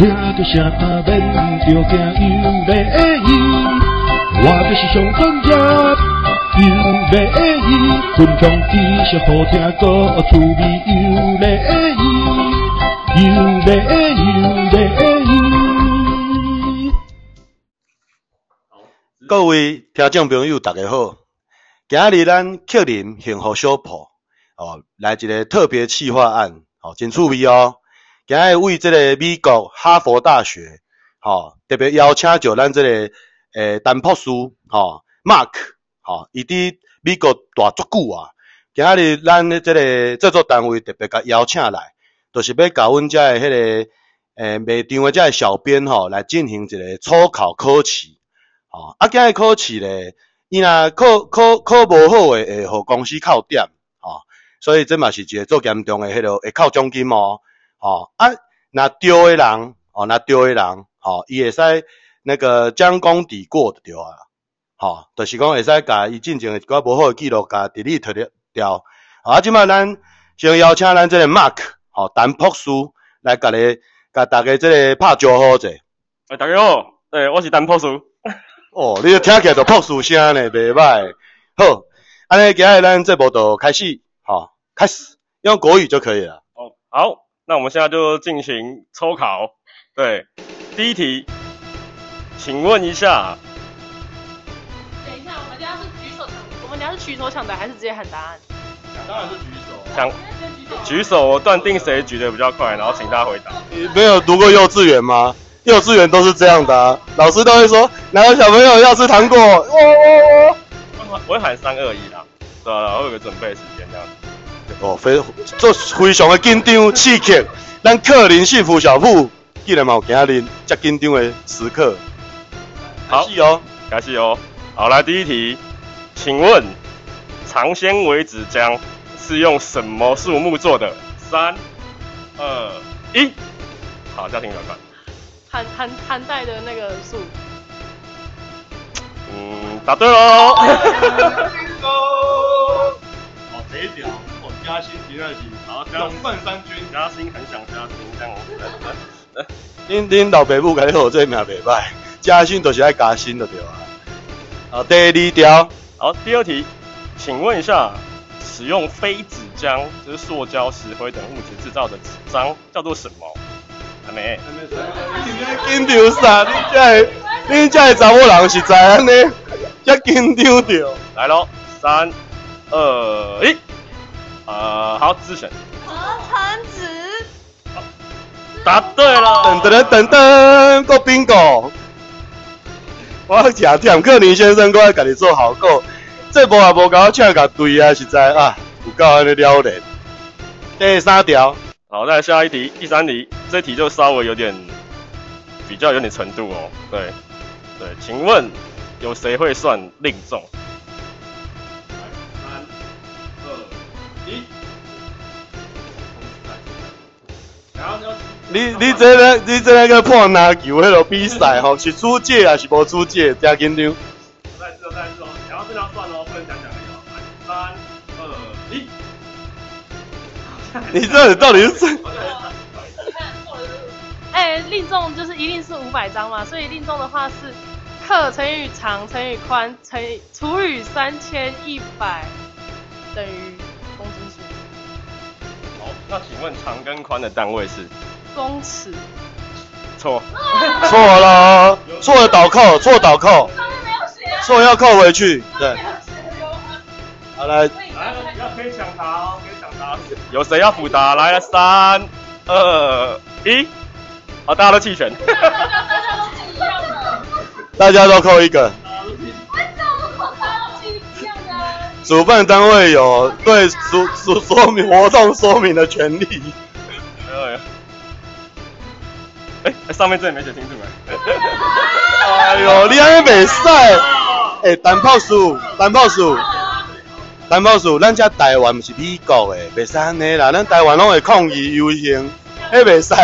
听着声免着惊又礼仪，我就是上专业又礼仪，分享知识好听个趣味又礼仪，又礼又礼仪。各位听众朋友，大家好，今日咱克林幸福小铺哦，来一个特别企划案，哦，真趣味哦。今日为这个美国哈佛大学，吼特别邀请就咱这个诶丹博士，吼 Mark，吼伊伫美国待足久啊。今日咱的这个制作单位特别甲邀请来，就是要甲阮遮的迄个诶卖场的遮个小编吼来进行一个初考考试，吼啊，今日考试咧，伊若考考考无好诶，会互公司扣点，吼，所以这嘛是一个做严重诶，迄个会扣奖金哦。哦啊，那对的人，哦，那对的人，哦，伊会使那个将功抵过的对啊，哦，就是讲会使甲伊进前一寡无好诶记录甲 delete 掉。啊，即摆咱先邀请咱即个 Mark，哦，陈博士来甲你甲大家即个拍招呼者。哎，大家好，诶，我是陈博士。哦，你听起来就博士声呢，袂歹。好，安尼今日咱这部就开始，好、哦，开始用国语就可以了。哦，好。那我们现在就进行抽考，对，第一题，请问一下，等一下，我们等下是举手抢，我们等下是举手抢答还是直接喊答案？当然是举手，抢，举手，我断定谁举得比较快，然后请他回答。你没有读过幼稚园吗？幼稚园都是这样的啊，老师都会说哪个小朋友要吃糖果，我我我，我会喊三二一啦，对啊，我有个准备时间这样子。哦，非做非常的紧张刺激，咱克林幸福小铺既然嘛有今日这紧张的时刻，好，开始哦，开始哦，好，来第一题，请问长纤维纸浆是用什么树木做的？三、二、一，好，家庭转换，寒寒寒带的那个树，嗯，答对喽，好，这一条。嘉兴第二题，好，总冠三军。嘉兴很想嘉兴，这样我。恁恁老爸母甲你好，这名袂歹。嘉兴都是爱嘉兴的对吧？好，第二条。好，第二题，请问一下，使用非纸浆，就是塑胶、石灰等物质制造的纸张，叫做什么？还没。还没。紧张啥？你这个，你这个查某人是知安尼，这紧张着。来喽，三、二、一。呃，好，自选。合成纸。好，答对了。噔噔噔噔，过 bingo。我假听克林先生过来给你做好过，这波也无搞请个对啊，实在啊，有够安尼了嘞。第三条。好，再来下一题，第三题，这题就稍微有点比较有点程度哦。对，对，请问有谁会算令众？你你这个你这个破篮球迄个比赛吼，是出界还是无出界？加紧张。再次哦，再次哦，然后这条算哦，不能讲讲的哦。三二一。你这到底是？哎，令众就是一定是五百张嘛，所以令众的话是克乘以长乘以宽乘以除以三千一百等于公斤数。好，那请问长跟宽的单位是？公尺，错，错了，错了倒扣，错倒扣，错要扣回去，对，好来，来，要可以抢答哦，可以抢答，有谁要补答？来了，三、二、一，好，大家都弃权，大家都扣一个，主办单位有对主主说明活动说明的权利。哎、欸，上面这里没写清楚哎。哎呦，你安尼袂使。哎，陈博士，陈博士，陈博士，咱这台湾不是美国的，袂使安尼啦。咱台湾拢会抗议游行，迄，袂使。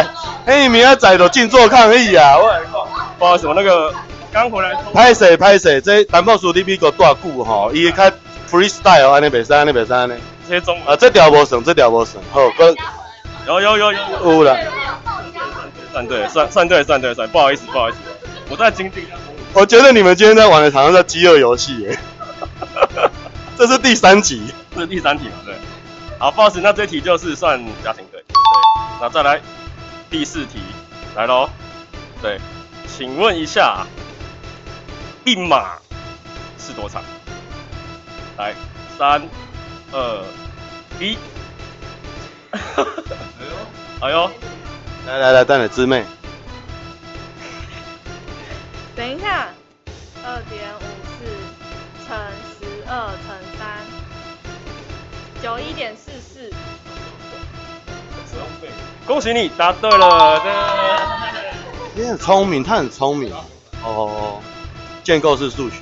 迄，明仔载就静坐抗议啊！我来讲，不好意思，我那个刚回来。歹势歹势，这陈博士你美国多久吼？伊较 freestyle，安尼袂使，安尼袂使安尼。这些中啊，这条无算，这条无算。好，哥。有有有有。有啦。算对，算算对，算对，算不好意思，不好意思，我在精进。我觉得你们今天在玩的好像在饥饿游戏耶。这是第三集，这是第三题嘛？对。好，不好意思，那这题就是算家庭对。对，那再来第四题，来喽。对，请问一下，一马是多长？来，三、二、一。哎呦，哎呦，来来来，带你姊妹。等一下，二点五四乘十二乘三，九一点四四。恭喜你答对了，对。你很聪明，他很聪明。哦，建构式数学，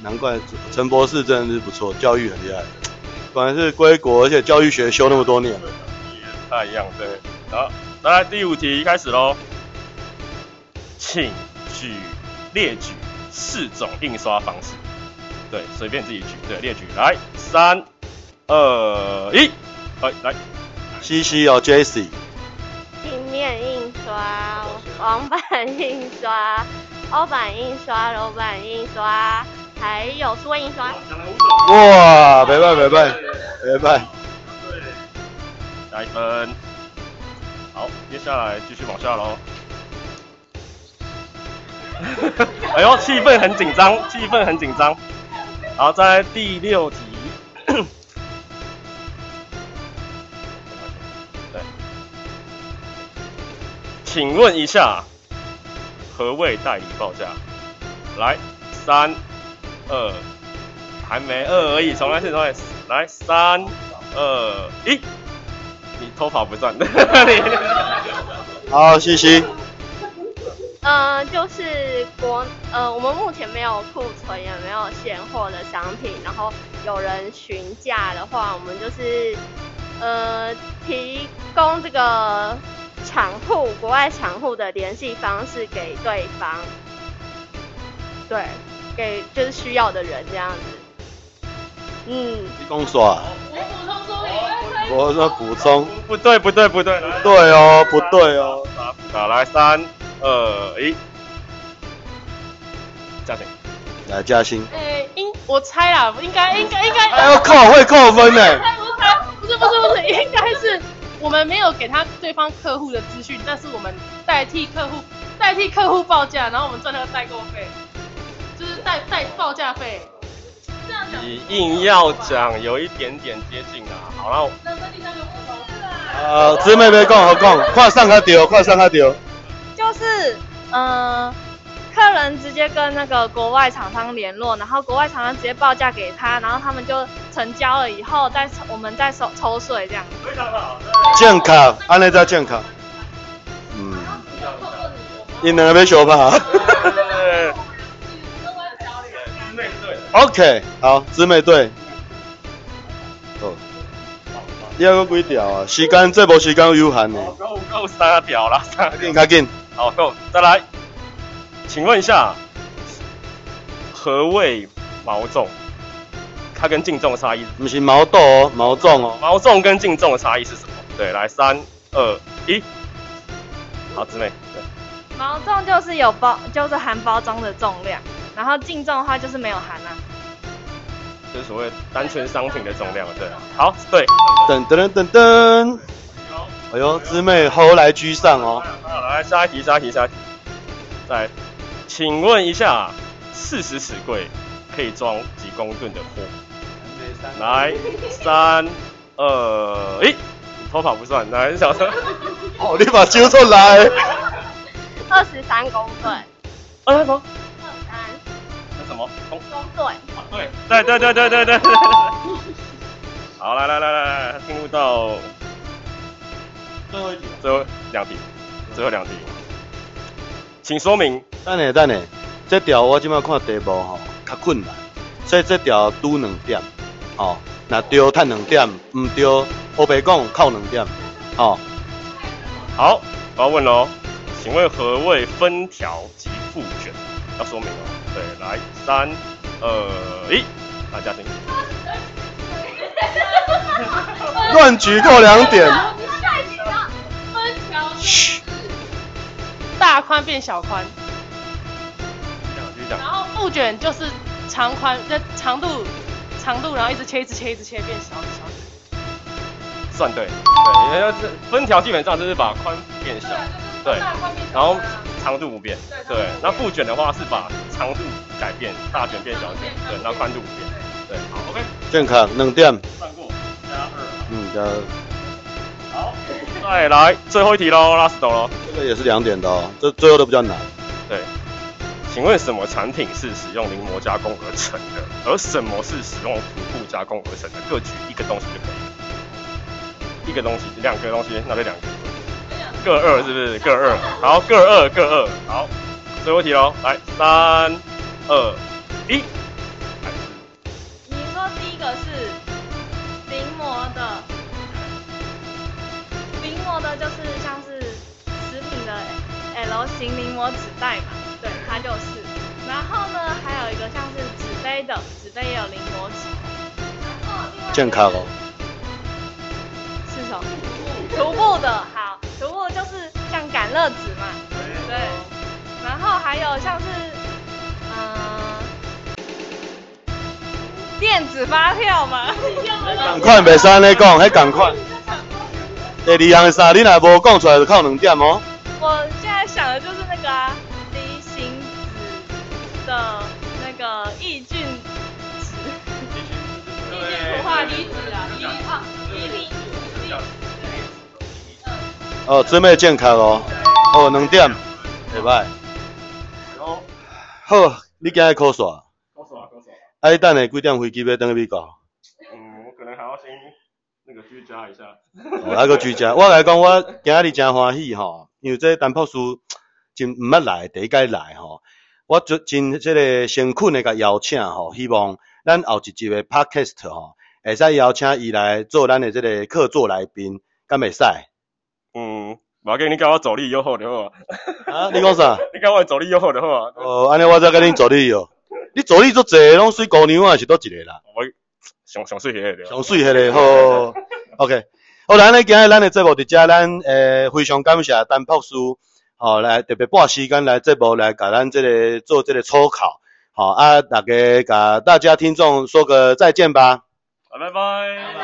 难怪陈博士真的是不错，教育很厉害。果然是归国，而且教育学修那么多年。也太一样，对。好，来第五题开始喽，请。举列举四种印刷方式，对，随便自己举，对，列举来，三、二、一，来来，西西哦，Jessie，平面印刷、网版印刷、凹版印刷、楼版印刷，还有数位印刷。哇，没办没办没办，对，加一分。好，接下来继续往下喽。哎呦，气氛很紧张，气氛很紧张。好，再来第六题。对，请问一下，何谓代理报价？来，三、二，还没二而已，重来，重来，来，三、二、一。你偷跑不算。好，谢谢。呃，就是国呃，我们目前没有库存，也没有现货的商品。然后有人询价的话，我们就是呃提供这个厂户国外厂户的联系方式给对方，对，给就是需要的人这样子。嗯。提供说。我说。补充。不对，不对，不对。对哦，不对哦。打，来三。二，一，嘉欣，来嘉欣。哎、欸，应我猜啦，应该应该应该。哎呦靠会扣分呢。我猜，不是不是不是，应该是我们没有给他对方客户的资讯，但是我们代替客户代替客户报价，然后我们赚那个代购费，就是代代报价费。你硬要讲，有一点点接近啊。好了。呃，姊妹别讲，好讲，快上他丢，快上他丢。就是，嗯、呃，客人直接跟那个国外厂商联络，然后国外厂商直接报价给他，然后他们就成交了以后再我们再收抽税这样。非常好。健康，安内在健康。嗯。你两个要相拍。OK，好，姊妹队。哦。你要个几条啊？时间这波时间有限呢。够够三条了，三条。赶紧。好够，再来，请问一下，何谓毛重？它跟净重的差异？不是毛豆哦，毛重哦。毛重跟净重的差异是什么？对，来三二一，好，姊妹。对，毛重就是有包，就是含包装的重量，然后净重的话就是没有含啊。就是所谓单纯商品的重量，对。好，对。噔噔噔噔噔。哎呦，姊妹后来居上哦。好，来下一题，下一题，下一题。来，请问一下，四十尺柜可以装几公吨的货？来，三、二、一，偷跑不算。来，小声。哦，你把揪出来。二十三公吨。二十三。那什么？公公吨。对，对对对对对对。好，来来来来来，进入到。最后一题，最后两题，最后两题，请说明。等下等下，这条我今麦看题目吼，较困难，所以这条拄两点，哦，那对赚两点，唔对，黑白讲扣两点，哦。好，我要问喽，请问何谓分条及复卷？要说明哦。对，来，三、二、一，大家听。乱举扣两点。大宽变小宽。继续讲。然后布卷就是长宽，就长度长度，然后一直切一直切一直切变小小。算对，对，因为分条基本上就是把宽变小，对，然后长度不变，对。那布卷的话是把长度改变，大卷变小卷，对，那宽度不变，对。好，OK。健康两点。算过，加二。嗯，加二。好，再来最后一题喽，last 喽。这个也是两点的哦，这最后都比较难。对。请问什么产品是使用临摹加工而成的？而什么是使用涂布加工而成的？各举一个东西就可以了。一个东西，两个东西，那就两个。各二是不是？各二。好，各二，各二。好，最后一题喽，来，三、二、一。你说第一个是临摹的，临摹的就是像是食品的 L 型临摹纸袋嘛，对，它就是。然后呢，还有一个像是纸杯的，纸杯也有临摹纸。然后另外健康哦。是什么？徒步的，乐子嘛，对。然后还有像是，嗯、呃，电子发票嘛。赶快袂使安尼讲，还 赶快。第二项的啥？你若无讲出来，就靠两点哦。我现在想的就是那个啊，离型纸的那个抑菌纸，抑菌氟化离子啊，离啊，离离。哦，准备健康哦，哦，两点，下拜。好，你今日考耍？考耍，考耍。啊，你等下几点飞机要登去美国？嗯，我可能还要先那个居家一下。哦，还个居家。我来讲，我今日真欢喜吼，因为这单博士真毋捌来，第一届来吼。我就真这个诚恳的甲邀请吼，希望咱后一集的 podcast 吼，会使邀请伊来做咱的这个客座来宾，敢会使？嗯，无要紧，你跟我助理约好就好啊。啊，你讲啥？你跟我助理约好就好啊。哦，安尼我再跟你助理哦。你助理足济，拢水姑娘啊，是倒一个啦？我上上水迄个。上水迄个，好。OK，好，咱咧今日咱的节目伫遮，咱诶非常感谢陈博士，吼来特别半时间来节目来甲咱这个做这个抽考，好啊，大家甲大家听众说个再见吧。拜拜。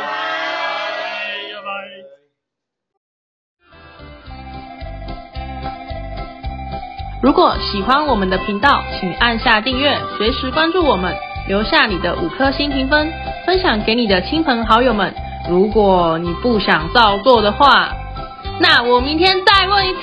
如果喜欢我们的频道，请按下订阅，随时关注我们，留下你的五颗星评分，分享给你的亲朋好友们。如果你不想照做的话，那我明天再问一次。